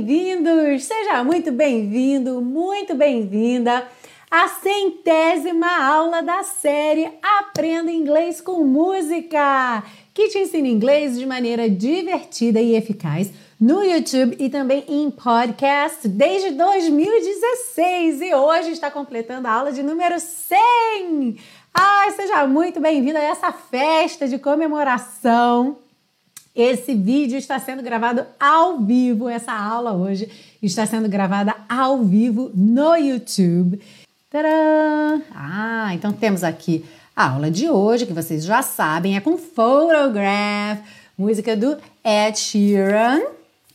bem-vindos! Seja muito bem-vindo, muito bem-vinda à centésima aula da série Aprenda Inglês com Música, que te ensina inglês de maneira divertida e eficaz no YouTube e também em podcast desde 2016 e hoje está completando a aula de número 100. Ai, seja muito bem-vindo a essa festa de comemoração. Esse vídeo está sendo gravado ao vivo, essa aula hoje está sendo gravada ao vivo no YouTube. Tadã! Ah, então temos aqui a aula de hoje, que vocês já sabem, é com Photograph, música do Ed Sheeran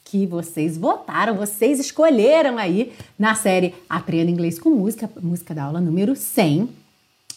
que vocês votaram, vocês escolheram aí na série Aprenda Inglês com Música, música da aula número 100.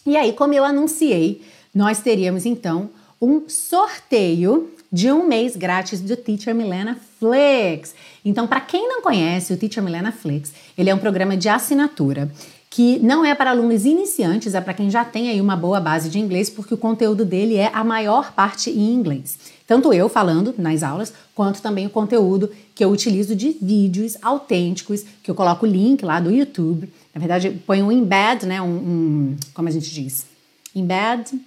E aí, como eu anunciei, nós teríamos então um sorteio de um mês grátis do Teacher Milena Flix. Então, para quem não conhece o Teacher Milena Flix, ele é um programa de assinatura que não é para alunos iniciantes, é para quem já tem aí uma boa base de inglês, porque o conteúdo dele é a maior parte em inglês. Tanto eu falando nas aulas, quanto também o conteúdo que eu utilizo de vídeos autênticos, que eu coloco o link lá do YouTube. Na verdade, põe um embed, né? Um, um como a gente diz? Embed.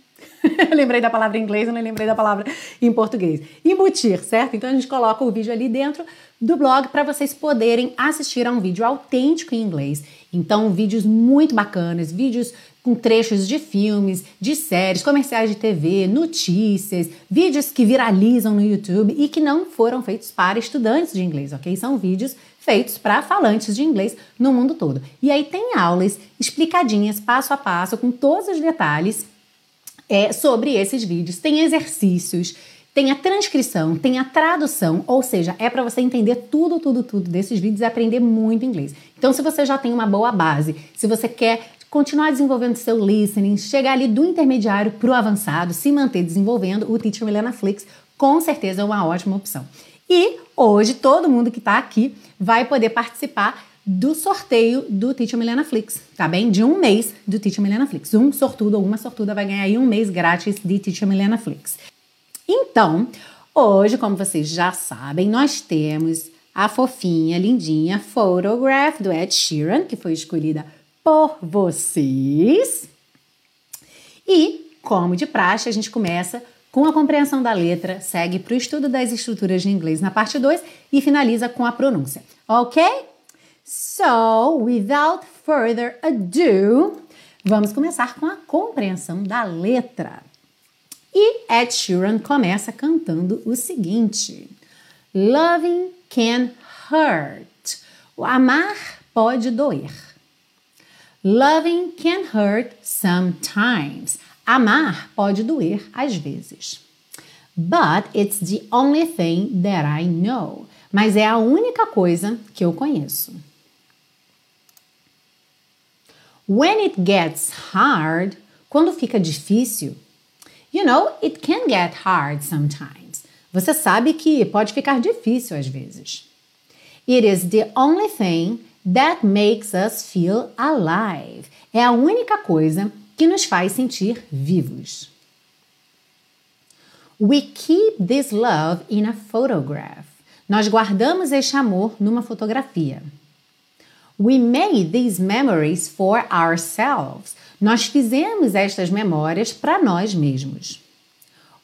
Eu lembrei da palavra em inglês, eu não lembrei da palavra em português. Embutir, certo? Então a gente coloca o vídeo ali dentro do blog para vocês poderem assistir a um vídeo autêntico em inglês. Então, vídeos muito bacanas, vídeos com trechos de filmes, de séries, comerciais de TV, notícias, vídeos que viralizam no YouTube e que não foram feitos para estudantes de inglês, ok? São vídeos feitos para falantes de inglês no mundo todo. E aí tem aulas explicadinhas, passo a passo, com todos os detalhes é, sobre esses vídeos. Tem exercícios, tem a transcrição, tem a tradução, ou seja, é para você entender tudo, tudo, tudo desses vídeos e aprender muito inglês. Então, se você já tem uma boa base, se você quer continuar desenvolvendo seu listening, chegar ali do intermediário para o avançado, se manter desenvolvendo, o Teacher Milena Flix com certeza é uma ótima opção. E hoje todo mundo que está aqui vai poder participar do sorteio do Teacher Milena Flix, tá bem? De um mês do Teacher Milena Flix. Um sortudo ou uma sortuda vai ganhar aí um mês grátis de Teacher Milena Flix. Então, hoje, como vocês já sabem, nós temos a fofinha, lindinha Photograph do Ed Sheeran, que foi escolhida por vocês. E, como de praxe, a gente começa com a compreensão da letra, segue para o estudo das estruturas de inglês na parte 2 e finaliza com a pronúncia. Ok? So, without further ado, vamos começar com a compreensão da letra. E Ed Sheeran começa cantando o seguinte: Loving can hurt. O amar pode doer. Loving can hurt sometimes. Amar pode doer às vezes. But it's the only thing that I know. Mas é a única coisa que eu conheço. When it gets hard, quando fica difícil, you know, it can get hard sometimes. Você sabe que pode ficar difícil às vezes. It is the only thing that makes us feel alive. É a única coisa que nos faz sentir vivos. We keep this love in a photograph. Nós guardamos este amor numa fotografia. We made these memories for ourselves. Nós fizemos estas memórias para nós mesmos.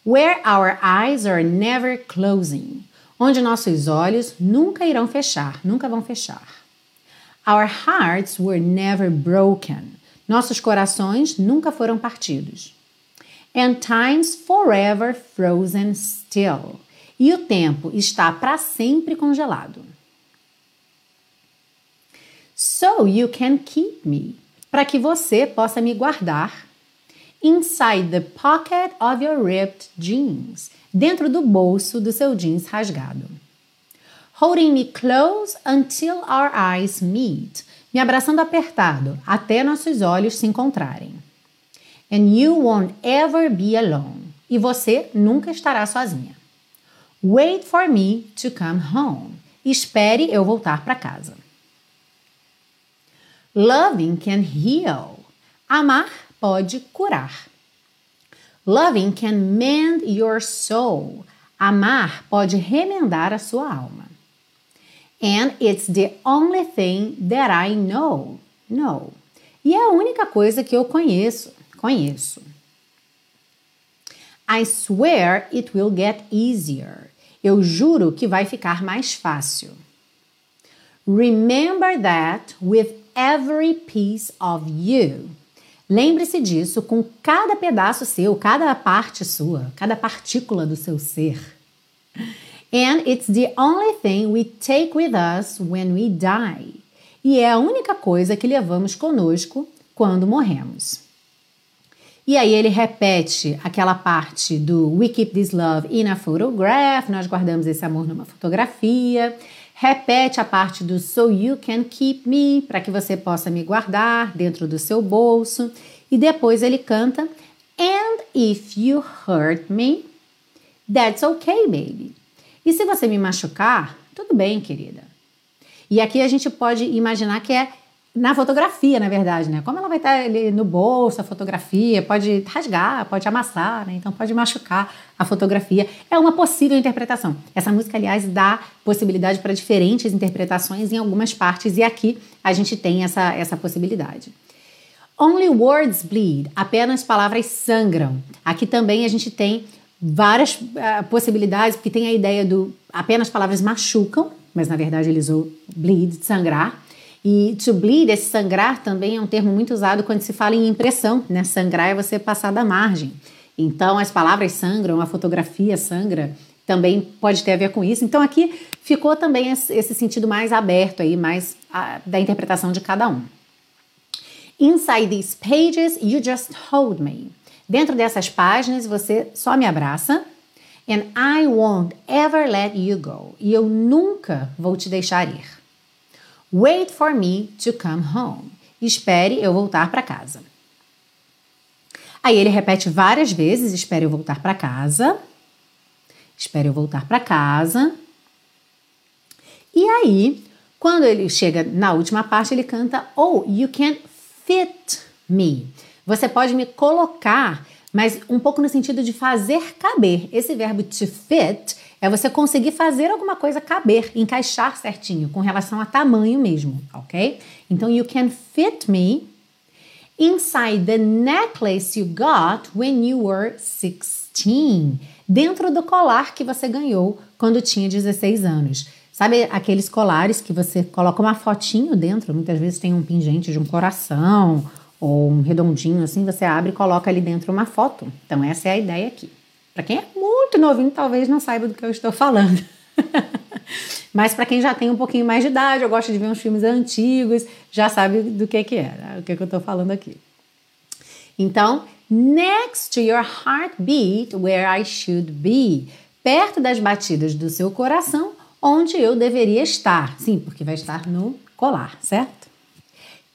Where our eyes are never closing. Onde nossos olhos nunca irão fechar, nunca vão fechar. Our hearts were never broken. Nossos corações nunca foram partidos. And time's forever frozen still. E o tempo está para sempre congelado. So you can keep me. Para que você possa me guardar. Inside the pocket of your ripped jeans. Dentro do bolso do seu jeans rasgado holding me close until our eyes meet, me abraçando apertado até nossos olhos se encontrarem. And you won't ever be alone. E você nunca estará sozinha. Wait for me to come home. Espere eu voltar para casa. Loving can heal. Amar pode curar. Loving can mend your soul. Amar pode remendar a sua alma. And it's the only thing that I know. No. E é a única coisa que eu conheço. Conheço. I swear it will get easier. Eu juro que vai ficar mais fácil. Remember that with every piece of you. Lembre-se disso com cada pedaço seu, cada parte sua, cada partícula do seu ser. And it's the only thing we take with us when we die. E é a única coisa que levamos conosco quando morremos. E aí ele repete aquela parte do We keep this love in a photograph, nós guardamos esse amor numa fotografia. Repete a parte do So you can keep me, para que você possa me guardar dentro do seu bolso. E depois ele canta And if you hurt me, that's okay, baby. E se você me machucar, tudo bem, querida. E aqui a gente pode imaginar que é na fotografia, na verdade, né? Como ela vai estar ali no bolso, a fotografia, pode rasgar, pode amassar, né? Então pode machucar a fotografia. É uma possível interpretação. Essa música, aliás, dá possibilidade para diferentes interpretações em algumas partes, e aqui a gente tem essa, essa possibilidade. Only words bleed, apenas palavras sangram. Aqui também a gente tem várias uh, possibilidades, porque tem a ideia do apenas palavras machucam, mas na verdade ele usou bleed, sangrar. E to bleed, esse sangrar também é um termo muito usado quando se fala em impressão, né? Sangrar é você passar da margem. Então as palavras sangram, a fotografia sangra, também pode ter a ver com isso. Então aqui ficou também esse sentido mais aberto aí, mais a, da interpretação de cada um. Inside these pages, you just hold me. Dentro dessas páginas, você só me abraça. And I won't ever let you go. E eu nunca vou te deixar ir. Wait for me to come home. Espere eu voltar para casa. Aí ele repete várias vezes: espere eu voltar para casa. Espere eu voltar para casa. E aí, quando ele chega na última parte, ele canta: Oh, you can fit me. Você pode me colocar, mas um pouco no sentido de fazer caber. Esse verbo to fit é você conseguir fazer alguma coisa caber, encaixar certinho, com relação a tamanho mesmo, ok? Então, you can fit me inside the necklace you got when you were 16. Dentro do colar que você ganhou quando tinha 16 anos. Sabe aqueles colares que você coloca uma fotinho dentro? Muitas vezes tem um pingente de um coração ou um redondinho assim, você abre e coloca ali dentro uma foto. Então, essa é a ideia aqui. Para quem é muito novinho, talvez não saiba do que eu estou falando. Mas para quem já tem um pouquinho mais de idade, eu gosto de ver uns filmes antigos, já sabe do que, que é, né? o que, que eu estou falando aqui. Então, next to your heartbeat, where I should be. Perto das batidas do seu coração, onde eu deveria estar. Sim, porque vai estar no colar, certo?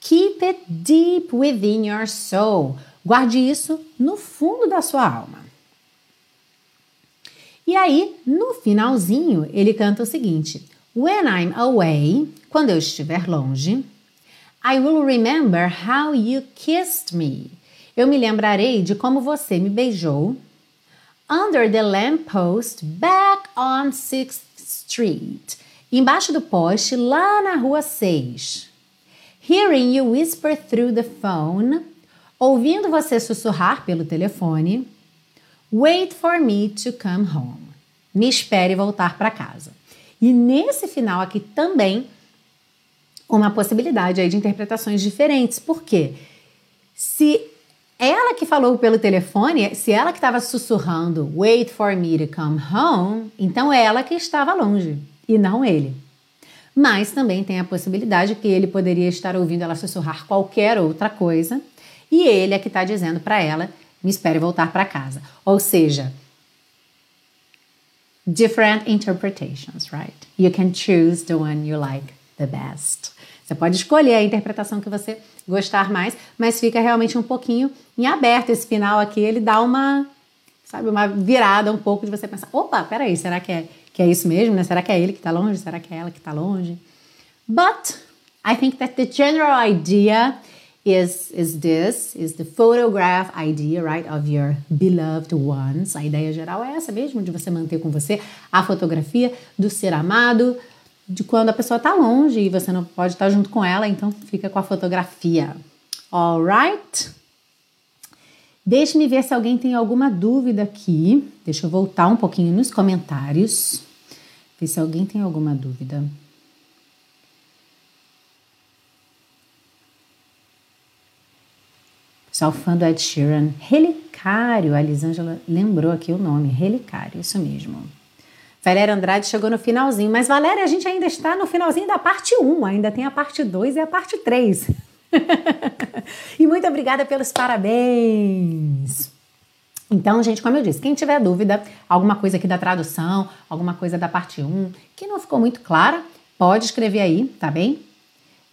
Keep it deep within your soul. Guarde isso no fundo da sua alma. E aí, no finalzinho, ele canta o seguinte: When I'm away, quando eu estiver longe, I will remember how you kissed me. Eu me lembrarei de como você me beijou. Under the lamppost back on 6th Street. Embaixo do poste, lá na rua 6. Hearing you whisper through the phone. Ouvindo você sussurrar pelo telefone. Wait for me to come home. Me espere voltar para casa. E nesse final aqui também uma possibilidade aí de interpretações diferentes. Por quê? Se ela que falou pelo telefone, se ela que estava sussurrando wait for me to come home, então é ela que estava longe e não ele. Mas também tem a possibilidade que ele poderia estar ouvindo ela sussurrar qualquer outra coisa e ele é que está dizendo para ela me espere voltar para casa. Ou seja, different interpretations, right? You can choose the one you like the best. Você pode escolher a interpretação que você gostar mais, mas fica realmente um pouquinho em aberto esse final aqui, ele dá uma, sabe, uma virada um pouco de você pensar, opa, peraí, será que é, que é isso mesmo, né? Será que é ele que está longe? Será que é ela que está longe? But I think that the general idea is is this is the photograph idea right of your beloved ones a ideia geral é essa mesmo de você manter com você a fotografia do ser amado de quando a pessoa está longe e você não pode estar junto com ela, então fica com a fotografia. Alright? Deixe-me ver se alguém tem alguma dúvida aqui. Deixa eu voltar um pouquinho nos comentários. Ver se alguém tem alguma dúvida. Pessoal fã do Ed Sheeran. Relicário. A Elisângela lembrou aqui o nome. Relicário, isso mesmo. Valéria Andrade chegou no finalzinho. Mas, Valéria, a gente ainda está no finalzinho da parte 1. Ainda tem a parte 2 e a parte 3. e muito obrigada pelos parabéns. Então, gente, como eu disse, quem tiver dúvida, alguma coisa aqui da tradução, alguma coisa da parte 1 que não ficou muito clara, pode escrever aí, tá bem?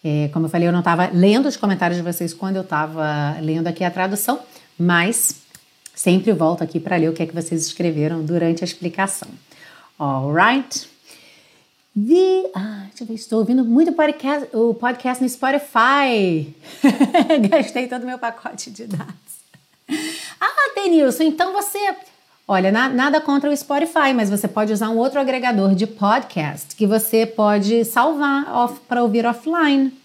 É, como eu falei, eu não estava lendo os comentários de vocês quando eu estava lendo aqui a tradução, mas sempre volto aqui para ler o que é que vocês escreveram durante a explicação. Alright? The, ah, deixa eu ver, estou ouvindo muito podcast, o podcast no Spotify. Gastei todo o meu pacote de dados. Ah, Denilson, então você. Olha, na, nada contra o Spotify, mas você pode usar um outro agregador de podcast que você pode salvar para ouvir offline.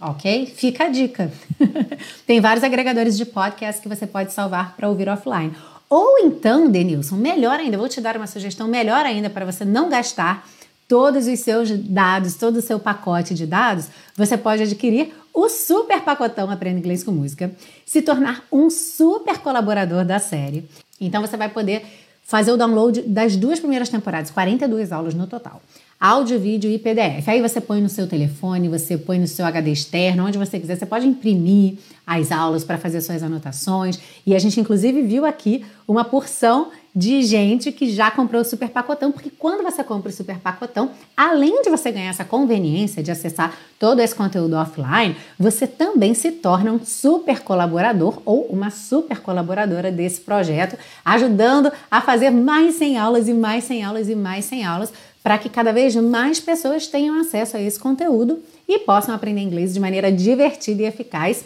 Ok? Fica a dica. Tem vários agregadores de podcast que você pode salvar para ouvir offline. Ou então, Denilson, melhor ainda, vou te dar uma sugestão melhor ainda para você não gastar todos os seus dados, todo o seu pacote de dados, você pode adquirir o super pacotão Aprenda Inglês com Música, se tornar um super colaborador da série. Então você vai poder fazer o download das duas primeiras temporadas, 42 aulas no total áudio, vídeo e PDF. Aí você põe no seu telefone, você põe no seu HD externo, onde você quiser. Você pode imprimir as aulas para fazer suas anotações. E a gente, inclusive, viu aqui uma porção de gente que já comprou o super pacotão, porque quando você compra o super pacotão, além de você ganhar essa conveniência de acessar todo esse conteúdo offline, você também se torna um super colaborador ou uma super colaboradora desse projeto, ajudando a fazer mais 100 aulas e mais 100 aulas e mais 100 aulas para que cada vez mais pessoas tenham acesso a esse conteúdo e possam aprender inglês de maneira divertida e eficaz,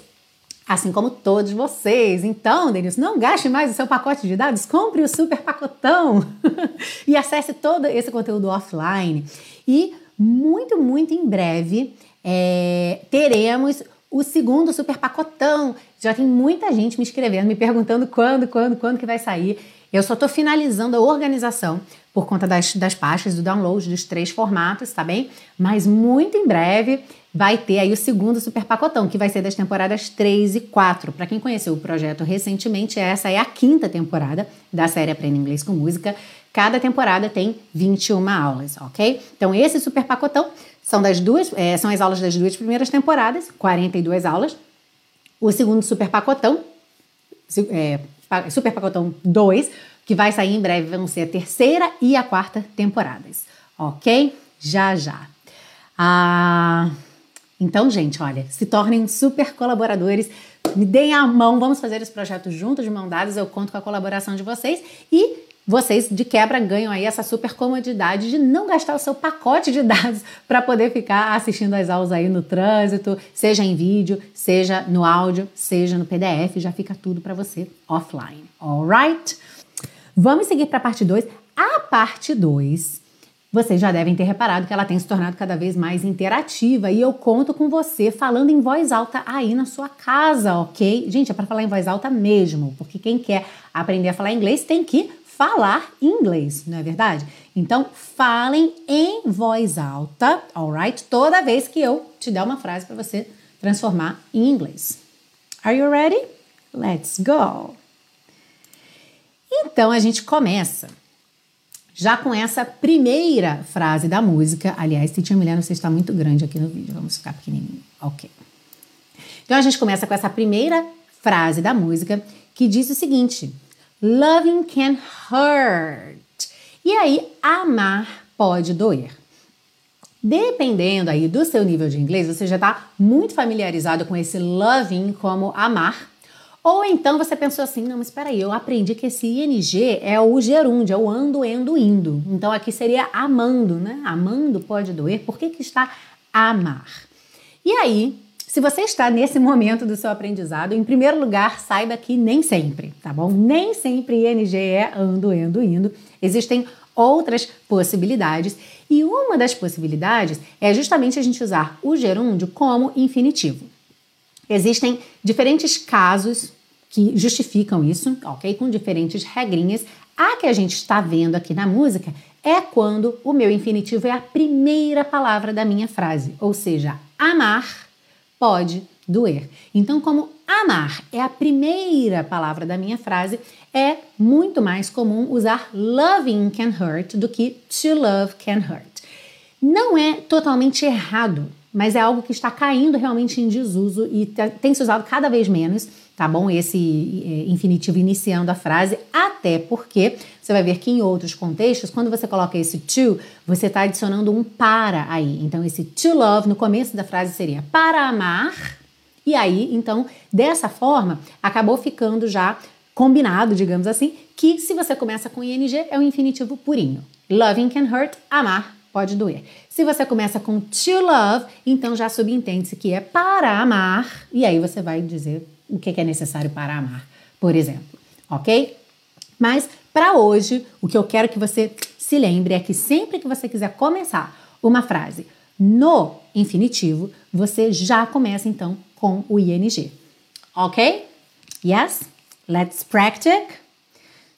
assim como todos vocês. Então, Denilson, não gaste mais o seu pacote de dados, compre o super pacotão e acesse todo esse conteúdo offline. E muito, muito em breve é, teremos o segundo super pacotão. Já tem muita gente me escrevendo, me perguntando quando, quando, quando que vai sair. Eu só estou finalizando a organização por conta das, das pastas do download dos três formatos, tá bem? Mas muito em breve vai ter aí o segundo super pacotão, que vai ser das temporadas 3 e 4. Para quem conheceu o projeto recentemente, essa é a quinta temporada da série Aprenda Inglês com Música. Cada temporada tem 21 aulas, ok? Então, esse super pacotão são das duas, é, são as aulas das duas primeiras temporadas, 42 aulas. O segundo super pacotão, é, Super Pacotão 2, que vai sair em breve, vão ser a terceira e a quarta temporadas, ok? Já já. Ah, então, gente, olha, se tornem super colaboradores, me deem a mão, vamos fazer esse projeto juntos, de mão dadas, eu conto com a colaboração de vocês e vocês de quebra ganham aí essa super comodidade de não gastar o seu pacote de dados para poder ficar assistindo as aulas aí no trânsito, seja em vídeo, seja no áudio, seja no PDF, já fica tudo para você offline. Alright? Vamos seguir para a parte 2. A parte 2 vocês já devem ter reparado que ela tem se tornado cada vez mais interativa e eu conto com você falando em voz alta aí na sua casa, ok? Gente, é para falar em voz alta mesmo, porque quem quer aprender a falar inglês tem que falar inglês, não é verdade? Então, falem em voz alta, alright? Toda vez que eu te der uma frase para você transformar em inglês. Are you ready? Let's go! Então, a gente começa já com essa primeira frase da música. Aliás, Titia Milena, você está muito grande aqui no vídeo, vamos ficar pequenininho. Ok. Então, a gente começa com essa primeira frase da música que diz o seguinte: Loving can hurt. E aí, amar pode doer. Dependendo aí do seu nível de inglês, você já está muito familiarizado com esse loving como amar. Ou então você pensou assim, não, mas espera aí, eu aprendi que esse ing é o gerúndio, é o ando, endo, indo. Então aqui seria amando, né? Amando pode doer. Por que que está amar? E aí, se você está nesse momento do seu aprendizado, em primeiro lugar, saiba que nem sempre, tá bom? Nem sempre ING é ando, endo, indo. Existem outras possibilidades. E uma das possibilidades é justamente a gente usar o gerúndio como infinitivo. Existem diferentes casos que justificam isso, ok? Com diferentes regrinhas. A que a gente está vendo aqui na música é quando o meu infinitivo é a primeira palavra da minha frase, ou seja, amar pode doer. Então, como amar é a primeira palavra da minha frase, é muito mais comum usar loving can hurt do que to love can hurt. Não é totalmente errado, mas é algo que está caindo realmente em desuso e tem se usado cada vez menos, tá bom? Esse é, infinitivo iniciando a frase, até porque você vai ver que em outros contextos, quando você coloca esse to, você está adicionando um para aí. Então, esse to love no começo da frase seria para amar e aí, então, dessa forma, acabou ficando já combinado, digamos assim, que se você começa com ing, é um infinitivo purinho. Loving can hurt, amar pode doer. Se você começa com to love, então já subentende-se que é para amar, e aí você vai dizer o que é necessário para amar, por exemplo, ok? Mas para hoje, o que eu quero que você se lembre é que sempre que você quiser começar uma frase no infinitivo, você já começa então com o ing. Ok? Yes? Let's practice.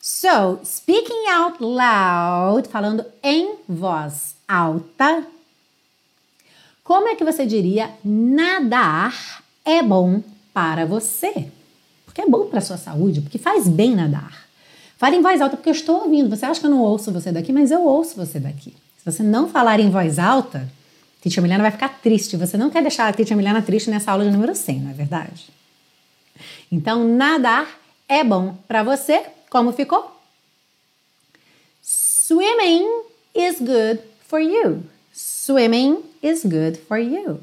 So, speaking out loud, falando em voz alta. Como é que você diria nadar é bom para você? Porque é bom para sua saúde, porque faz bem nadar. Fale em voz alta porque eu estou ouvindo. Você acha que eu não ouço você daqui, mas eu ouço você daqui. Se você não falar em voz alta, Titia Milena vai ficar triste. Você não quer deixar a Titia Milena triste nessa aula de número 100, não é verdade? Então, nadar é bom para você. Como ficou? Swimming is good for you. Swimming is good for you.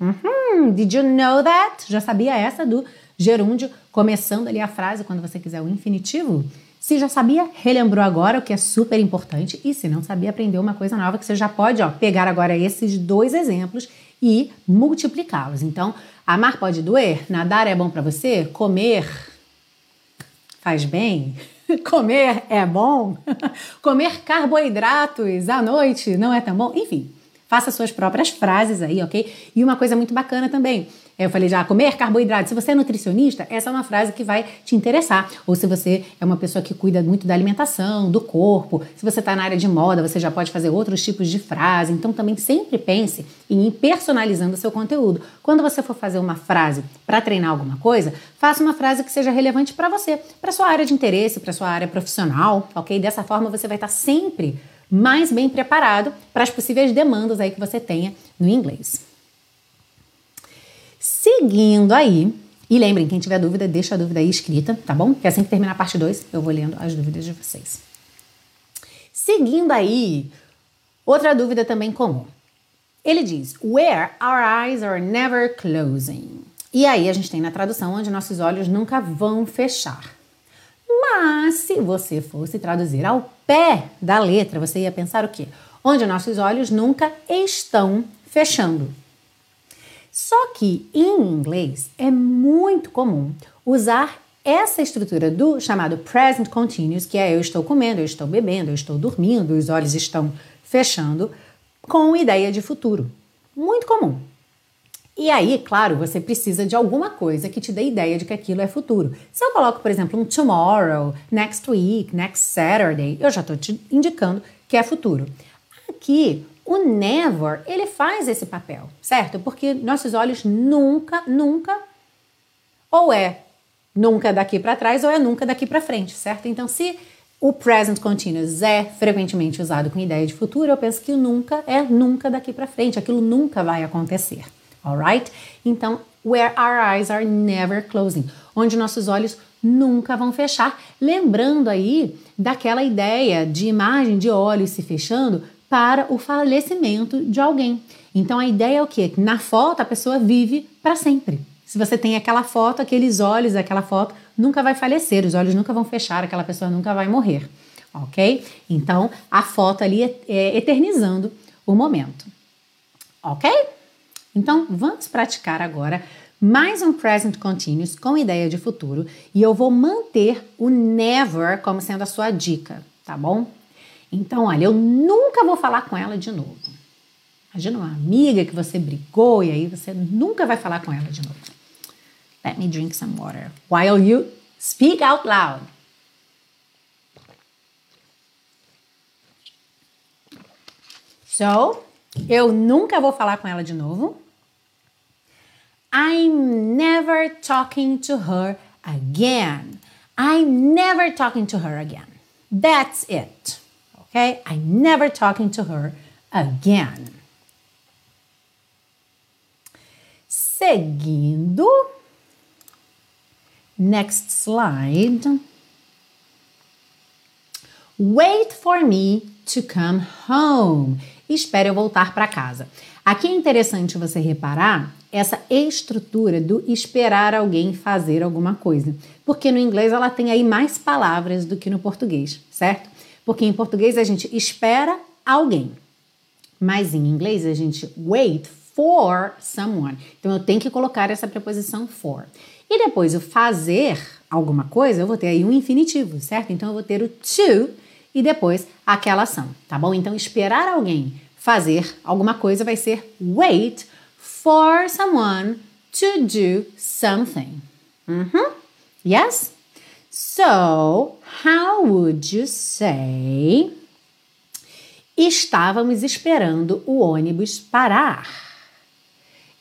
Uhum. Did you know that? Já sabia essa do gerúndio começando ali a frase quando você quiser o infinitivo? Se já sabia, relembrou agora, o que é super importante. E se não sabia, aprendeu uma coisa nova que você já pode ó, pegar agora esses dois exemplos e multiplicá-los. Então, amar pode doer? Nadar é bom para você? Comer faz bem? Comer é bom? Comer carboidratos à noite não é tão bom? Enfim, faça suas próprias frases aí, ok? E uma coisa muito bacana também eu falei já, comer carboidrato. Se você é nutricionista, essa é uma frase que vai te interessar. Ou se você é uma pessoa que cuida muito da alimentação, do corpo, se você está na área de moda, você já pode fazer outros tipos de frase. Então também sempre pense em ir personalizando o seu conteúdo. Quando você for fazer uma frase para treinar alguma coisa, faça uma frase que seja relevante para você, para sua área de interesse, para sua área profissional, ok? Dessa forma você vai estar tá sempre mais bem preparado para as possíveis demandas aí que você tenha no inglês. Seguindo aí, e lembrem, quem tiver dúvida, deixa a dúvida aí escrita, tá bom? Que assim que terminar a parte 2, eu vou lendo as dúvidas de vocês. Seguindo aí, outra dúvida também comum. Ele diz: Where our eyes are never closing. E aí a gente tem na tradução onde nossos olhos nunca vão fechar. Mas se você fosse traduzir ao pé da letra, você ia pensar o quê? Onde nossos olhos nunca estão fechando. Só que em inglês é muito comum usar essa estrutura do chamado present continuous, que é eu estou comendo, eu estou bebendo, eu estou dormindo, os olhos estão fechando, com ideia de futuro. Muito comum. E aí, claro, você precisa de alguma coisa que te dê ideia de que aquilo é futuro. Se eu coloco, por exemplo, um tomorrow, next week, next Saturday, eu já estou te indicando que é futuro. Aqui, o never, ele faz esse papel, certo? Porque nossos olhos nunca, nunca, ou é nunca daqui para trás ou é nunca daqui para frente, certo? Então, se o present continuous é frequentemente usado com ideia de futuro, eu penso que o nunca é nunca daqui para frente, aquilo nunca vai acontecer, alright? Então, where our eyes are never closing, onde nossos olhos nunca vão fechar. Lembrando aí daquela ideia de imagem de olhos se fechando para o falecimento de alguém. Então a ideia é o quê? Que na foto a pessoa vive para sempre. Se você tem aquela foto, aqueles olhos, aquela foto nunca vai falecer, os olhos nunca vão fechar, aquela pessoa nunca vai morrer, ok? Então a foto ali é, é eternizando o momento, ok? Então vamos praticar agora mais um present continuous com ideia de futuro e eu vou manter o never como sendo a sua dica, tá bom? Então, olha, eu nunca vou falar com ela de novo. Imagina uma amiga que você brigou e aí você nunca vai falar com ela de novo. Let me drink some water while you speak out loud. So, eu nunca vou falar com ela de novo. I'm never talking to her again. I'm never talking to her again. That's it. Okay? I'm never talking to her again. Seguindo. Next slide. Wait for me to come home. Espere eu voltar para casa. Aqui é interessante você reparar essa estrutura do esperar alguém fazer alguma coisa. Porque no inglês ela tem aí mais palavras do que no português, certo? Porque em português a gente espera alguém. Mas em inglês a gente wait for someone. Então eu tenho que colocar essa preposição for. E depois o fazer alguma coisa, eu vou ter aí um infinitivo, certo? Então eu vou ter o to e depois aquela ação, tá bom? Então esperar alguém fazer alguma coisa vai ser wait for someone to do something. Mm-hmm. Yes? So, how would you say? Estávamos esperando o ônibus parar.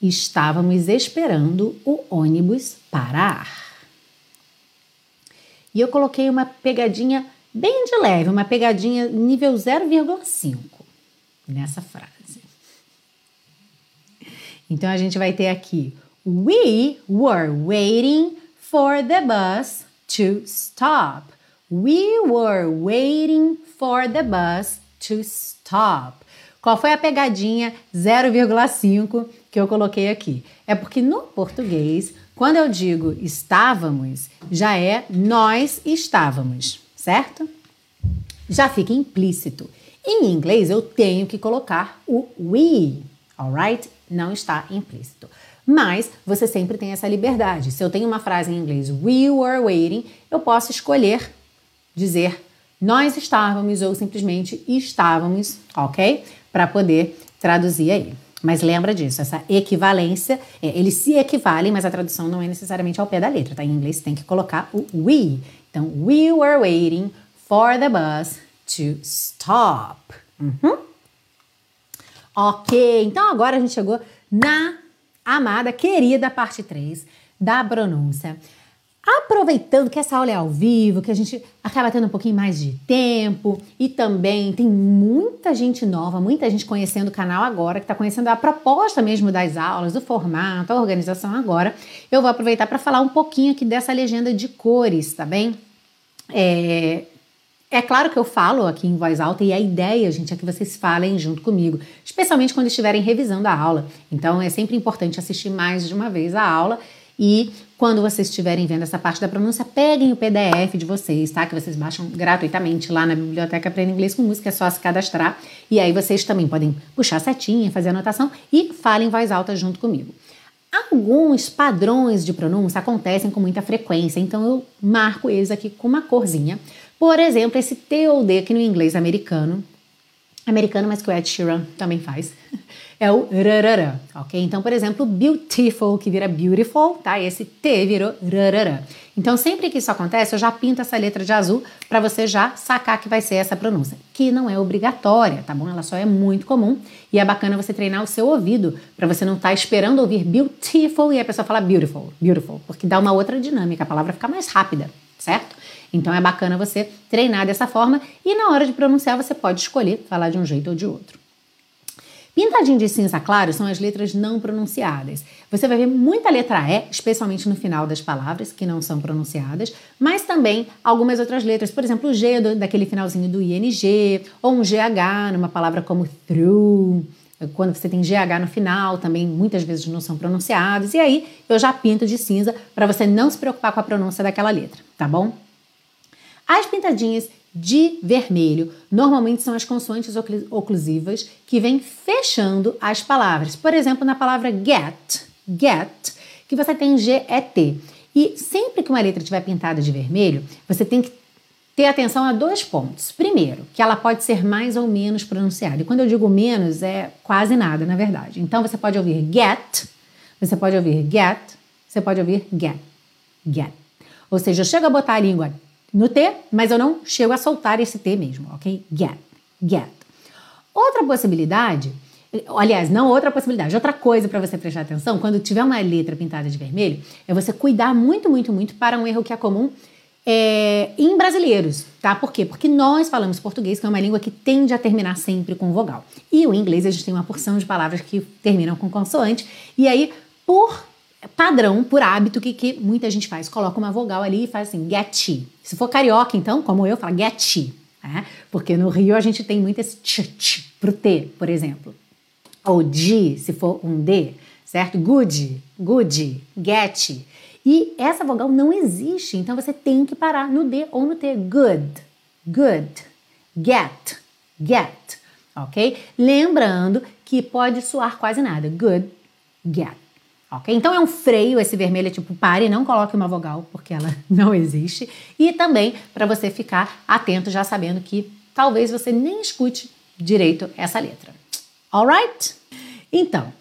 Estávamos esperando o ônibus parar. E eu coloquei uma pegadinha bem de leve, uma pegadinha nível 0,5 nessa frase. Então a gente vai ter aqui: We were waiting for the bus to stop. We were waiting for the bus to stop. Qual foi a pegadinha 0,5 que eu coloquei aqui. É porque no português, quando eu digo estávamos, já é nós estávamos, certo? Já fica implícito. Em inglês, eu tenho que colocar o we, alright? Não está implícito. Mas você sempre tem essa liberdade. Se eu tenho uma frase em inglês, we were waiting, eu posso escolher dizer nós estávamos ou simplesmente estávamos, ok? Para poder traduzir aí. Mas lembra disso, essa equivalência, é, eles se equivalem, mas a tradução não é necessariamente ao pé da letra, tá? Em inglês tem que colocar o we. Então, we were waiting for the bus to stop. Uhum. Ok, então agora a gente chegou na amada, querida parte 3 da pronúncia. Aproveitando que essa aula é ao vivo, que a gente acaba tendo um pouquinho mais de tempo e também tem muita gente nova, muita gente conhecendo o canal agora, que está conhecendo a proposta mesmo das aulas, o formato, a organização agora, eu vou aproveitar para falar um pouquinho aqui dessa legenda de cores, tá bem? É, é claro que eu falo aqui em voz alta e a ideia, gente, é que vocês falem junto comigo, especialmente quando estiverem revisando a aula. Então é sempre importante assistir mais de uma vez a aula e quando vocês estiverem vendo essa parte da pronúncia, peguem o PDF de vocês, tá? Que vocês baixam gratuitamente lá na Biblioteca Aprenda Inglês com Música, é só se cadastrar. E aí vocês também podem puxar a setinha, fazer anotação e falem em voz alta junto comigo. Alguns padrões de pronúncia acontecem com muita frequência, então eu marco eles aqui com uma corzinha. Por exemplo, esse T ou D aqui no inglês americano, americano, mas que o Ed Sheeran também faz, é o rarará, ok? Então, por exemplo, beautiful, que vira beautiful, tá? Esse T virou rarará. Então, sempre que isso acontece, eu já pinto essa letra de azul para você já sacar que vai ser essa pronúncia, que não é obrigatória, tá bom? Ela só é muito comum e é bacana você treinar o seu ouvido para você não estar tá esperando ouvir beautiful e a pessoa falar beautiful, beautiful, porque dá uma outra dinâmica, a palavra fica mais rápida, certo? Então é bacana você treinar dessa forma e na hora de pronunciar você pode escolher falar de um jeito ou de outro. Pintadinho de cinza claro são as letras não pronunciadas. Você vai ver muita letra E, especialmente no final das palavras, que não são pronunciadas, mas também algumas outras letras, por exemplo, o G do, daquele finalzinho do ING, ou um GH numa palavra como through. Quando você tem GH no final, também muitas vezes não são pronunciados. E aí eu já pinto de cinza para você não se preocupar com a pronúncia daquela letra, tá bom? As pintadinhas de vermelho normalmente são as consoantes oclusivas que vêm fechando as palavras. Por exemplo, na palavra get, get, que você tem G-E-T. E sempre que uma letra estiver pintada de vermelho, você tem que ter atenção a dois pontos. Primeiro, que ela pode ser mais ou menos pronunciada. E quando eu digo menos, é quase nada, na verdade. Então você pode ouvir get, você pode ouvir get, você pode ouvir get, get. Ou seja, eu chego a botar a língua no T, mas eu não chego a soltar esse T mesmo, ok? Get, get. Outra possibilidade, aliás, não outra possibilidade, outra coisa para você prestar atenção, quando tiver uma letra pintada de vermelho, é você cuidar muito, muito, muito para um erro que é comum é, em brasileiros, tá? Por quê? Porque nós falamos português, que é uma língua que tende a terminar sempre com vogal. E o inglês, a gente tem uma porção de palavras que terminam com consoante. E aí, por padrão, por hábito, que, que muita gente faz? Coloca uma vogal ali e faz assim, get. Se for carioca, então, como eu, fala get. Né? Porque no Rio a gente tem muito esse tch, pro T, por exemplo. Ou D, se for um D, certo? Good, good, get. E essa vogal não existe, então você tem que parar no D ou no T. Good, good, get, get, ok? Lembrando que pode soar quase nada. Good, get. Ok? Então é um freio, esse vermelho é tipo pare, não coloque uma vogal, porque ela não existe. E também para você ficar atento, já sabendo que talvez você nem escute direito essa letra. Alright? Então,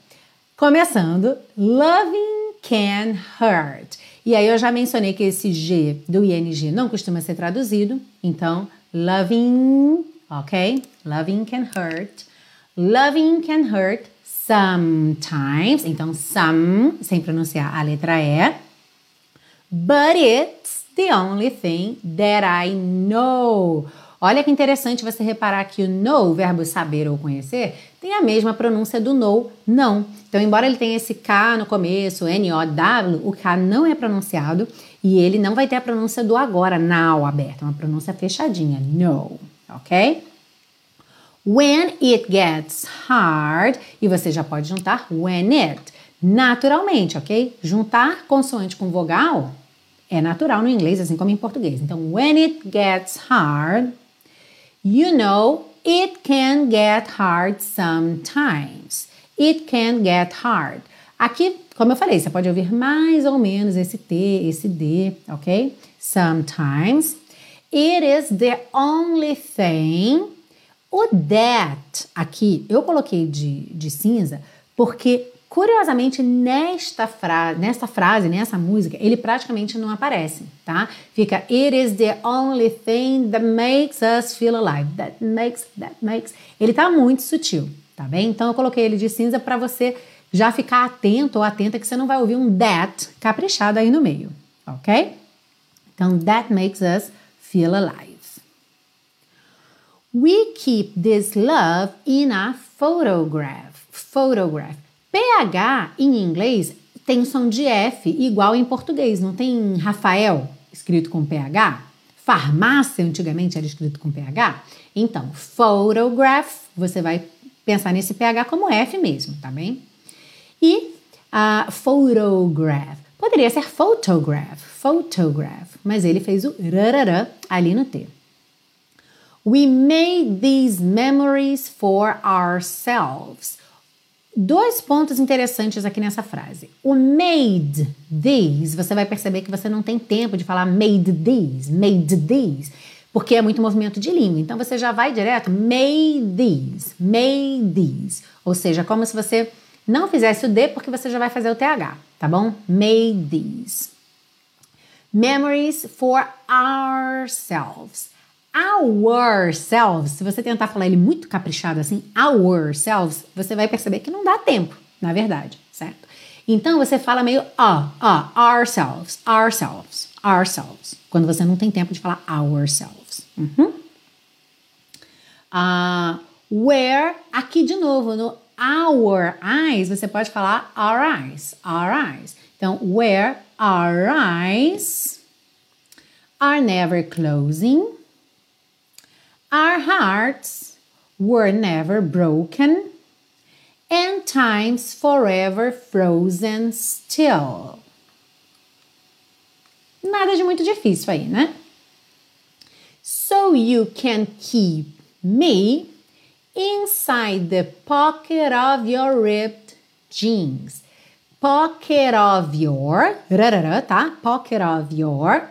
começando, loving can hurt. E aí eu já mencionei que esse G do ING não costuma ser traduzido, então loving, ok? Loving can hurt. Loving can hurt sometimes. Então, some, sem pronunciar a letra E. But it's the only thing that I know. Olha que interessante você reparar que o know, o verbo saber ou conhecer, tem a mesma pronúncia do know, não. Então, embora ele tenha esse K no começo, N-O-W, o K não é pronunciado e ele não vai ter a pronúncia do agora, now, aberta, uma pronúncia fechadinha, no, ok? When it gets hard, e você já pode juntar when it, naturalmente, ok? Juntar consoante com vogal é natural no inglês, assim como em português. Então, when it gets hard, You know, it can get hard sometimes. It can get hard. Aqui, como eu falei, você pode ouvir mais ou menos esse T, esse D, ok? Sometimes. It is the only thing. O that aqui eu coloquei de, de cinza porque Curiosamente, nesta frase, nesta frase, nessa música, ele praticamente não aparece, tá? Fica It is the only thing that makes us feel alive. That makes, that makes. Ele tá muito sutil, tá bem? Então eu coloquei ele de cinza para você já ficar atento ou atenta que você não vai ouvir um that caprichado aí no meio, ok? Então, that makes us feel alive. We keep this love in a photograph. Photograph. PH em inglês tem som de F igual em português, não tem Rafael escrito com PH? Farmácia antigamente era escrito com PH? Então, photograph, você vai pensar nesse PH como F mesmo, tá bem? E uh, photograph, poderia ser photograph, photograph, mas ele fez o rarará ali no T. We made these memories for ourselves dois pontos interessantes aqui nessa frase. O made these, você vai perceber que você não tem tempo de falar made these, made these, porque é muito movimento de língua. Então você já vai direto made these, made these. Ou seja, como se você não fizesse o D porque você já vai fazer o TH, tá bom? Made these. Memories for ourselves ourselves, se você tentar falar ele muito caprichado assim, ourselves, você vai perceber que não dá tempo, na verdade, certo? Então você fala meio ah, ah, ourselves, ourselves, ourselves, quando você não tem tempo de falar ourselves. Uhum. Uh, where, aqui de novo, no our eyes, você pode falar our eyes, our eyes. Então, where our eyes are never closing Our hearts were never broken, and times forever frozen still. Nada de muito difícil aí, né? So you can keep me inside the pocket of your ripped jeans. Pocket of your, tá? Pocket of your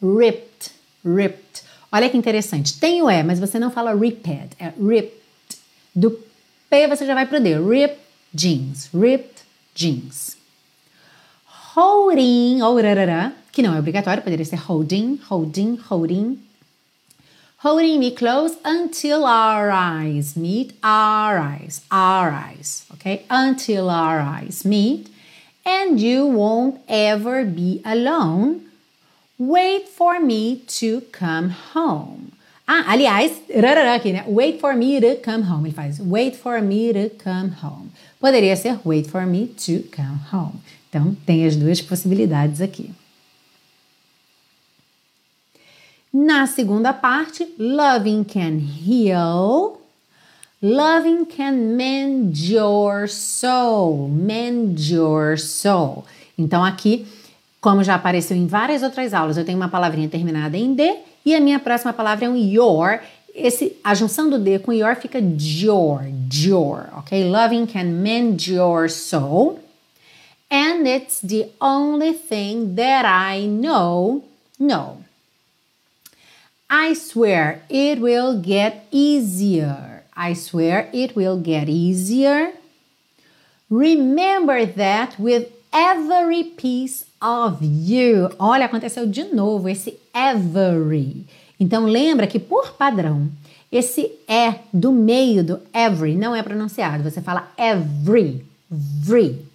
ripped, ripped Olha que interessante. Tem o E, mas você não fala ripped, é ripped. Do P você já vai pro D. Ripped jeans, ripped jeans. Holding ou rarará, que não é obrigatório, poderia ser holding, holding, holding. Holding me close until our eyes meet, our eyes, our eyes, okay? Until our eyes meet, and you won't ever be alone. Wait for me to come home. Ah, aliás, aqui, né? Wait for me to come home. Ele faz wait for me to come home. Poderia ser wait for me to come home. Então, tem as duas possibilidades aqui. Na segunda parte, loving can heal. Loving can mend your soul. Mend your soul. Então, aqui, como já apareceu em várias outras aulas, eu tenho uma palavrinha terminada em D e a minha próxima palavra é um your. Esse, a junção do D com your fica your, your, ok? Loving can mend your soul. And it's the only thing that I know, know. I swear it will get easier. I swear it will get easier. Remember that with every piece of you. Olha, aconteceu de novo esse every. Então lembra que por padrão, esse é do meio do every não é pronunciado. Você fala every, every.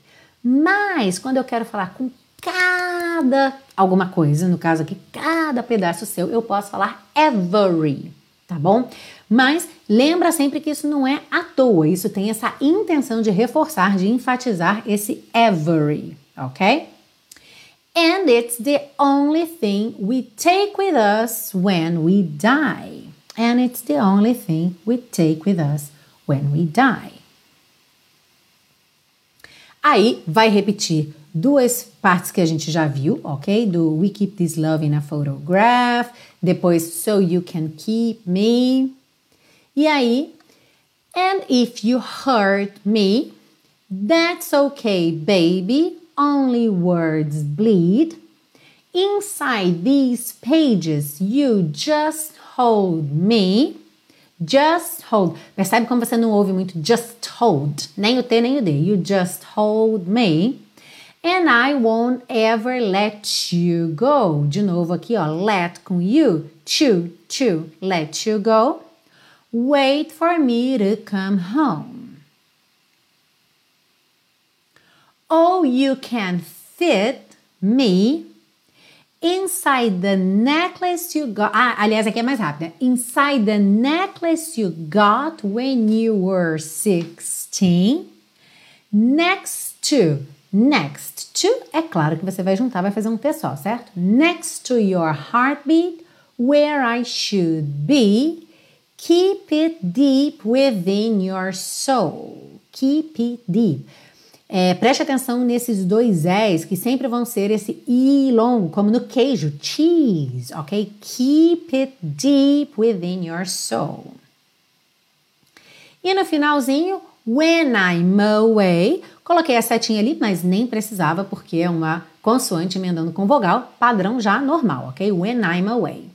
Mas quando eu quero falar com cada alguma coisa, no caso aqui, cada pedaço seu, eu posso falar every, tá bom? Mas lembra sempre que isso não é à toa, isso tem essa intenção de reforçar, de enfatizar esse every, ok? And it's the only thing we take with us when we die. And it's the only thing we take with us when we die. Aí vai repetir duas partes que a gente já viu, ok? Do We Keep This Love in a Photograph, depois So You Can Keep Me. E aí, And if you hurt me, that's okay, baby. Only words bleed. Inside these pages, you just hold me. Just hold. Percebe como você não ouve muito just hold, nem o T nem o D. You just hold me. And I won't ever let you go. De novo aqui, ó, let com you. To, to, let you go. Wait for me to come home. Oh, you can fit me Inside the necklace you got. Ah, aliás, aqui é mais rápido. Né? Inside the necklace you got when you were 16. Next to. Next to. É claro que você vai juntar, vai fazer um T só, certo? Next to your heartbeat, where I should be. Keep it deep within your soul. Keep it deep. É, preste atenção nesses dois S que sempre vão ser esse I longo, como no queijo, cheese, ok? Keep it deep within your soul. E no finalzinho, when I'm away, coloquei a setinha ali, mas nem precisava porque é uma consoante emendando com vogal, padrão já normal, ok? When I'm away.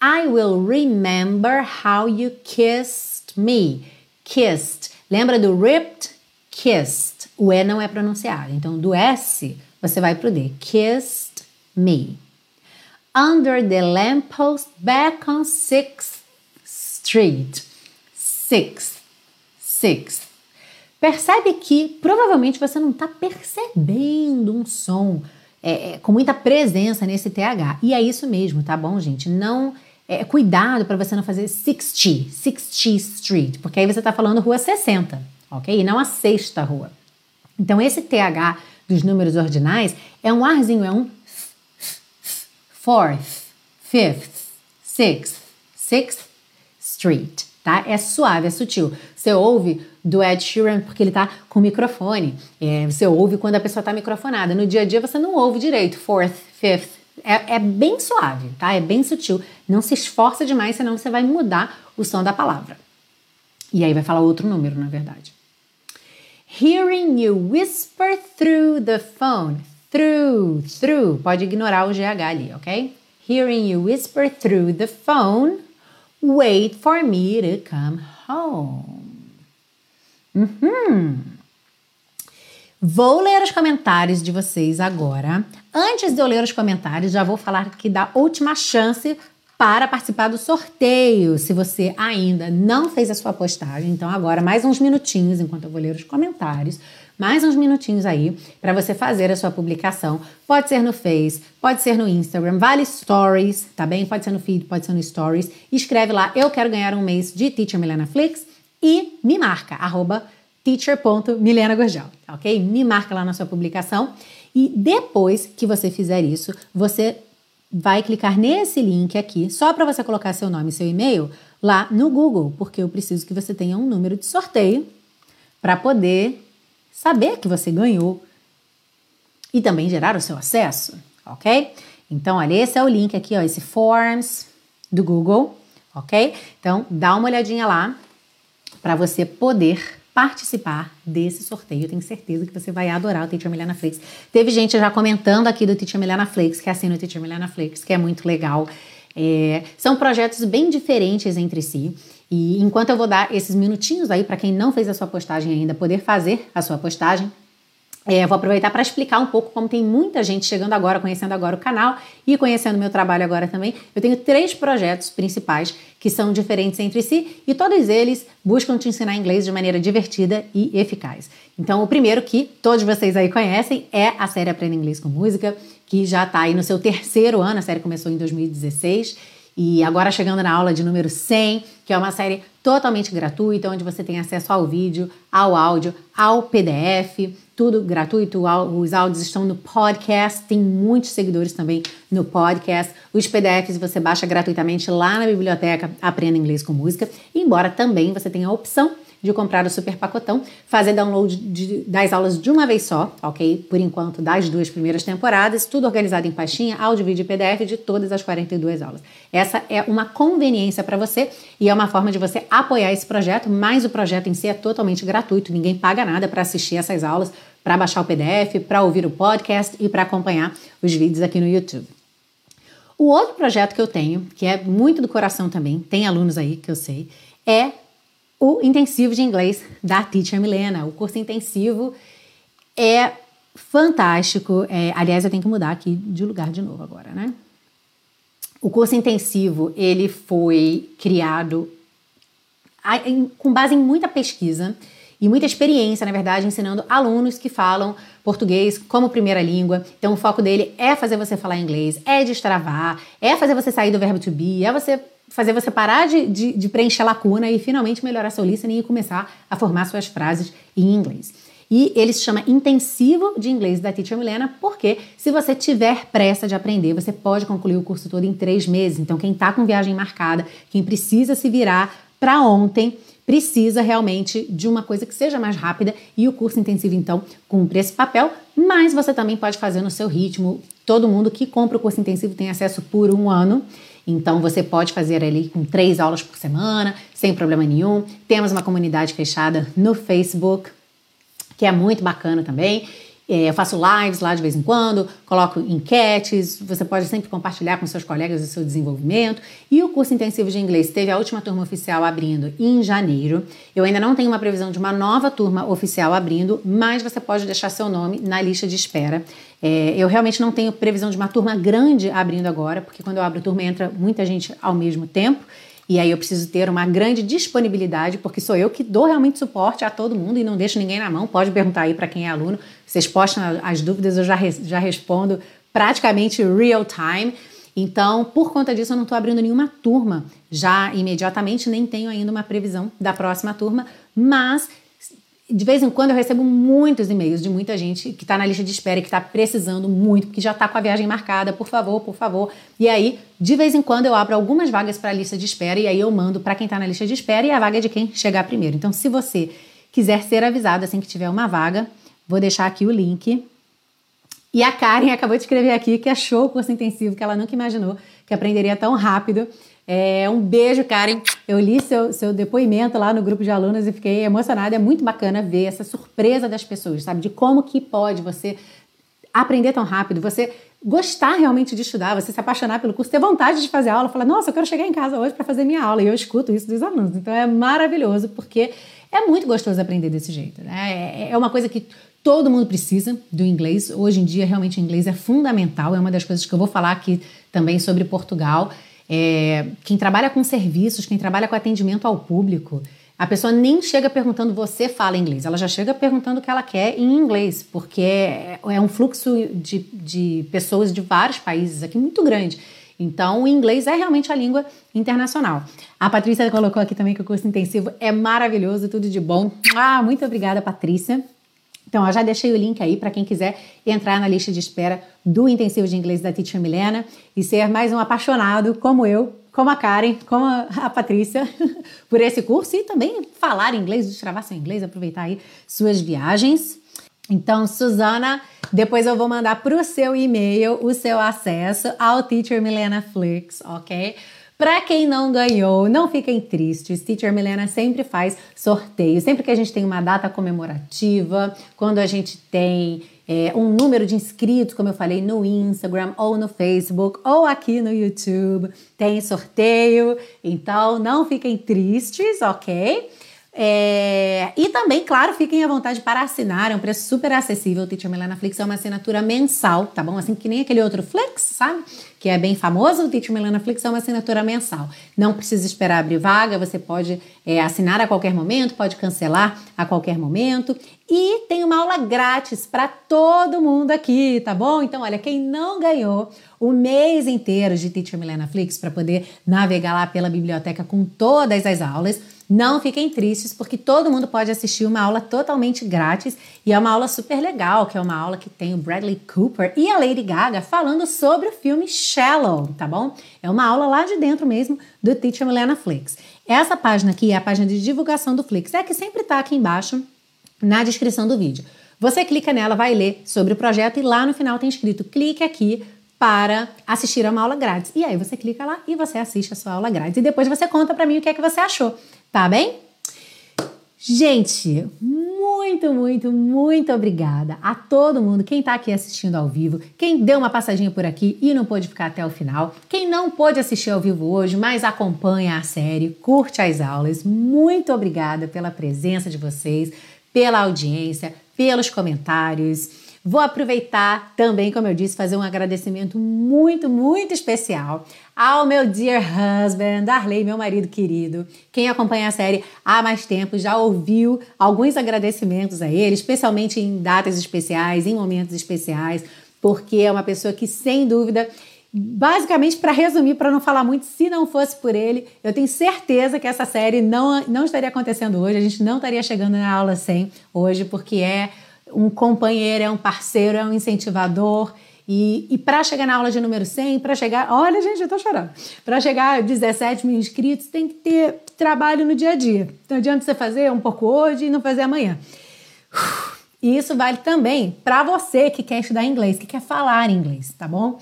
I will remember how you kissed me. Kissed. Lembra do ripped? Kissed. O E não é pronunciado. Então, do S, você vai pro D. Kissed me. Under the lamppost back on 6th Street. 6th. 6th. Percebe que provavelmente você não está percebendo um som é, é, com muita presença nesse TH. E é isso mesmo, tá bom, gente? Não. É, cuidado para você não fazer 60, 60 Street, porque aí você está falando rua 60, ok? E não a sexta rua. Então, esse TH dos números ordinais é um arzinho, é um fourth, fifth, sixth, sixth street, tá? É suave, é sutil. Você ouve do Ed Sheeran porque ele tá com microfone. É, você ouve quando a pessoa tá microfonada. No dia a dia você não ouve direito. Fourth, fifth. É, é bem suave, tá? É bem sutil. Não se esforça demais, senão você vai mudar o som da palavra. E aí vai falar outro número, na verdade. Hearing you whisper through the phone. Through, through. Pode ignorar o GH ali, ok? hearing you whisper through the phone, wait for me to come home. Uhum. Vou ler os comentários de vocês agora. Antes de eu ler os comentários, já vou falar aqui da última chance para participar do sorteio. Se você ainda não fez a sua postagem, então agora mais uns minutinhos enquanto eu vou ler os comentários, mais uns minutinhos aí para você fazer a sua publicação. Pode ser no Face, pode ser no Instagram, vale Stories, tá bem? Pode ser no feed, pode ser no Stories. Escreve lá, eu quero ganhar um mês de Teacher Milena Flix e me marca, arroba teacher.milenagorgel, tá ok? Me marca lá na sua publicação e depois que você fizer isso, você vai clicar nesse link aqui, só para você colocar seu nome e seu e-mail lá no Google, porque eu preciso que você tenha um número de sorteio para poder saber que você ganhou e também gerar o seu acesso, ok? Então, olha, esse é o link aqui, ó, esse Forms do Google, ok? Então, dá uma olhadinha lá para você poder participar desse sorteio. Eu tenho certeza que você vai adorar o Teacher Milena Flix. Teve gente já comentando aqui do Teacher Milena Flix, que assina o Teacher Milena Flix, que é muito legal. É, são projetos bem diferentes entre si. E enquanto eu vou dar esses minutinhos aí para quem não fez a sua postagem ainda poder fazer a sua postagem, é, vou aproveitar para explicar um pouco como tem muita gente chegando agora, conhecendo agora o canal e conhecendo meu trabalho agora também. Eu tenho três projetos principais que são diferentes entre si e todos eles buscam te ensinar inglês de maneira divertida e eficaz. Então, o primeiro que todos vocês aí conhecem é a série Aprenda Inglês com Música, que já está aí no seu terceiro ano. A série começou em 2016 e agora chegando na aula de número 100, que é uma série totalmente gratuita, onde você tem acesso ao vídeo, ao áudio, ao PDF tudo gratuito. Os áudios estão no podcast, tem muitos seguidores também no podcast. Os PDFs você baixa gratuitamente lá na biblioteca Aprenda Inglês com Música. Embora também você tenha a opção de comprar o super pacotão, fazer download de, das aulas de uma vez só, ok? Por enquanto, das duas primeiras temporadas, tudo organizado em pastinha, áudio, vídeo e PDF de todas as 42 aulas. Essa é uma conveniência para você e é uma forma de você apoiar esse projeto, mas o projeto em si é totalmente gratuito, ninguém paga nada para assistir essas aulas, para baixar o PDF, para ouvir o podcast e para acompanhar os vídeos aqui no YouTube. O outro projeto que eu tenho, que é muito do coração também, tem alunos aí que eu sei, é o intensivo de inglês da Teacher Milena. O curso intensivo é fantástico. É, aliás, eu tenho que mudar aqui de lugar de novo agora, né? O curso intensivo ele foi criado com base em muita pesquisa e muita experiência, na verdade, ensinando alunos que falam português como primeira língua. Então, o foco dele é fazer você falar inglês, é destravar, é fazer você sair do verbo to be, é você fazer você parar de, de, de preencher lacuna e finalmente melhorar seu listening e começar a formar suas frases em inglês. E ele se chama Intensivo de Inglês da Teacher Milena, porque se você tiver pressa de aprender, você pode concluir o curso todo em três meses. Então, quem está com viagem marcada, quem precisa se virar para ontem, precisa realmente de uma coisa que seja mais rápida e o curso intensivo, então, cumpre esse papel, mas você também pode fazer no seu ritmo. Todo mundo que compra o curso intensivo tem acesso por um ano então você pode fazer ali com três aulas por semana, sem problema nenhum. Temos uma comunidade fechada no Facebook, que é muito bacana também. É, eu faço lives lá de vez em quando, coloco enquetes, você pode sempre compartilhar com seus colegas o seu desenvolvimento. E o curso intensivo de inglês teve a última turma oficial abrindo em janeiro. Eu ainda não tenho uma previsão de uma nova turma oficial abrindo, mas você pode deixar seu nome na lista de espera. É, eu realmente não tenho previsão de uma turma grande abrindo agora, porque quando eu abro turma entra muita gente ao mesmo tempo. E aí eu preciso ter uma grande disponibilidade, porque sou eu que dou realmente suporte a todo mundo e não deixo ninguém na mão. Pode perguntar aí para quem é aluno. Vocês postam as dúvidas, eu já, já respondo praticamente real time. Então, por conta disso, eu não estou abrindo nenhuma turma já imediatamente, nem tenho ainda uma previsão da próxima turma, mas de vez em quando eu recebo muitos e-mails de muita gente que está na lista de espera e que está precisando muito, que já está com a viagem marcada, por favor, por favor. E aí, de vez em quando eu abro algumas vagas para a lista de espera e aí eu mando para quem está na lista de espera e a vaga é de quem chegar primeiro. Então, se você quiser ser avisado assim que tiver uma vaga, vou deixar aqui o link. E a Karen acabou de escrever aqui que achou o curso intensivo, que ela nunca imaginou que aprenderia tão rápido. É, um beijo, Karen. Eu li seu, seu depoimento lá no grupo de alunos e fiquei emocionada. É muito bacana ver essa surpresa das pessoas, sabe? De como que pode você aprender tão rápido. Você gostar realmente de estudar, você se apaixonar pelo curso, ter vontade de fazer aula, falar, nossa, eu quero chegar em casa hoje para fazer minha aula. E eu escuto isso dos alunos. Então é maravilhoso, porque é muito gostoso aprender desse jeito. Né? É, é uma coisa que todo mundo precisa do inglês. Hoje em dia, realmente, o inglês é fundamental. É uma das coisas que eu vou falar aqui também sobre Portugal. É, quem trabalha com serviços, quem trabalha com atendimento ao público, a pessoa nem chega perguntando você fala inglês, ela já chega perguntando o que ela quer em inglês, porque é, é um fluxo de, de pessoas de vários países aqui muito grande. Então, o inglês é realmente a língua internacional. A Patrícia colocou aqui também que o curso intensivo é maravilhoso, tudo de bom. Ah, muito obrigada, Patrícia. Então, eu já deixei o link aí para quem quiser entrar na lista de espera do intensivo de inglês da Teacher Milena e ser mais um apaixonado como eu como a Karen, como a Patrícia, por esse curso e também falar inglês, destravar seu inglês, aproveitar aí suas viagens. Então, Suzana, depois eu vou mandar para o seu e-mail o seu acesso ao Teacher Milena Flix, ok? Para quem não ganhou, não fiquem tristes. Teacher Milena sempre faz sorteio. Sempre que a gente tem uma data comemorativa, quando a gente tem é, um número de inscritos, como eu falei, no Instagram ou no Facebook ou aqui no YouTube, tem sorteio. Então não fiquem tristes, ok? É, e também, claro, fiquem à vontade para assinar, é um preço super acessível. O Teacher Milena Flix é uma assinatura mensal, tá bom? Assim que nem aquele outro Flex, sabe? Que é bem famoso, o Teacher Milena Flix é uma assinatura mensal. Não precisa esperar abrir vaga, você pode é, assinar a qualquer momento, pode cancelar a qualquer momento. E tem uma aula grátis para todo mundo aqui, tá bom? Então, olha, quem não ganhou o mês inteiro de Teacher Milena Flix para poder navegar lá pela biblioteca com todas as aulas, não fiquem tristes, porque todo mundo pode assistir uma aula totalmente grátis e é uma aula super legal, que é uma aula que tem o Bradley Cooper e a Lady Gaga falando sobre o filme Shallow, tá bom? É uma aula lá de dentro mesmo do Teacher Milena Flix. Essa página aqui é a página de divulgação do Flix, é que sempre tá aqui embaixo na descrição do vídeo. Você clica nela, vai ler sobre o projeto e lá no final tem escrito clique aqui para assistir a uma aula grátis. E aí você clica lá e você assiste a sua aula grátis. E depois você conta para mim o que é que você achou. Tá bem? Gente, muito, muito, muito obrigada a todo mundo, quem está aqui assistindo ao vivo, quem deu uma passadinha por aqui e não pôde ficar até o final, quem não pôde assistir ao vivo hoje, mas acompanha a série, curte as aulas. Muito obrigada pela presença de vocês, pela audiência, pelos comentários. Vou aproveitar também, como eu disse, fazer um agradecimento muito, muito especial ao meu dear husband, Darley, meu marido querido. Quem acompanha a série há mais tempo já ouviu alguns agradecimentos a ele, especialmente em datas especiais, em momentos especiais, porque é uma pessoa que, sem dúvida, Basicamente, para resumir, para não falar muito, se não fosse por ele, eu tenho certeza que essa série não, não estaria acontecendo hoje, a gente não estaria chegando na aula 100 hoje, porque é um companheiro, é um parceiro, é um incentivador. E, e para chegar na aula de número 100, para chegar. Olha, gente, eu tô chorando. Para chegar a 17 mil inscritos, tem que ter trabalho no dia a dia. Não adianta você fazer um pouco hoje e não fazer amanhã. E isso vale também para você que quer estudar inglês, que quer falar inglês, tá bom?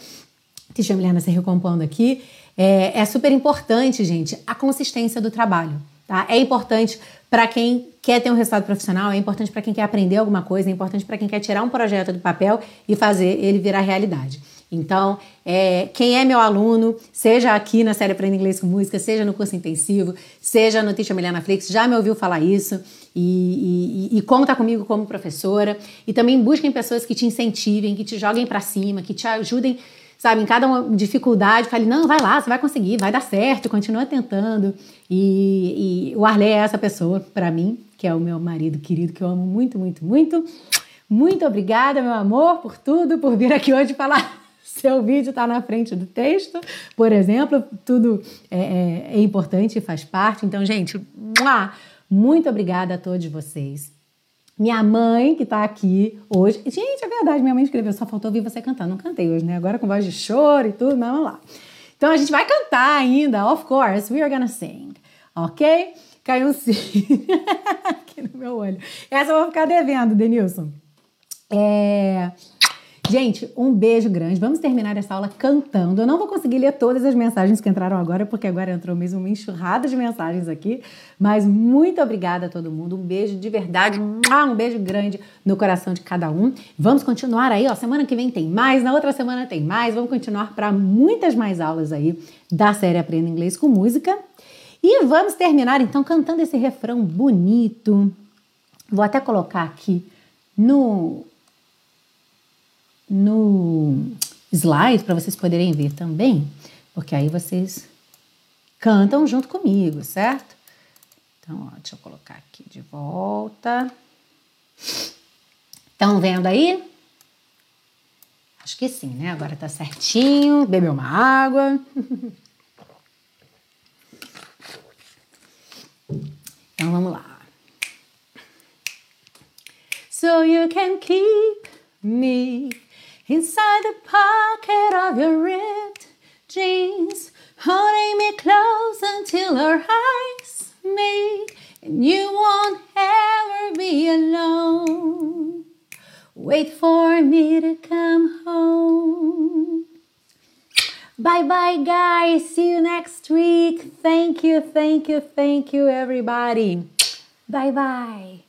Deixa a Milena se recompondo aqui. É, é super importante, gente, a consistência do trabalho. Tá? É importante para quem quer ter um resultado profissional, é importante para quem quer aprender alguma coisa, é importante para quem quer tirar um projeto do papel e fazer ele virar realidade. Então, é, quem é meu aluno, seja aqui na série Aprenda Inglês com Música, seja no curso intensivo, seja no Teacher Milena Flix, já me ouviu falar isso e, e, e, conta comigo como professora. E também busquem pessoas que te incentivem, que te joguem para cima, que te ajudem sabe, em cada dificuldade, fale, não, vai lá, você vai conseguir, vai dar certo, continua tentando. E, e o Arley é essa pessoa para mim, que é o meu marido querido, que eu amo muito, muito, muito. Muito obrigada, meu amor, por tudo, por vir aqui hoje falar. Seu vídeo está na frente do texto, por exemplo, tudo é, é, é importante e faz parte. Então, gente, muito obrigada a todos vocês. Minha mãe, que está aqui hoje. Gente, é verdade, minha mãe escreveu, só faltou ouvir você cantar. Não cantei hoje, né? Agora com voz de choro e tudo, mas vamos lá. Então a gente vai cantar ainda, of course, we are gonna sing, ok? Caiu um sim aqui no meu olho. Essa eu vou ficar devendo, Denilson. É... Gente, um beijo grande. Vamos terminar essa aula cantando. Eu não vou conseguir ler todas as mensagens que entraram agora, porque agora entrou mesmo uma enxurrada de mensagens aqui. Mas muito obrigada a todo mundo. Um beijo de verdade. Um beijo grande no coração de cada um. Vamos continuar aí, ó. Semana que vem tem mais, na outra semana tem mais. Vamos continuar para muitas mais aulas aí da série Aprenda Inglês com Música. E vamos terminar então cantando esse refrão bonito. Vou até colocar aqui no no slide para vocês poderem ver também, porque aí vocês cantam junto comigo, certo? Então, ó, deixa eu colocar aqui de volta. Estão vendo aí? Acho que sim, né? Agora tá certinho. Bebeu uma água. então vamos lá. So you can keep me inside the pocket of your ripped jeans, holding me close until our eyes meet, and you won't ever be alone. Wait for me to come home. Bye bye, guys. See you next week. Thank you, thank you, thank you, everybody. Bye bye.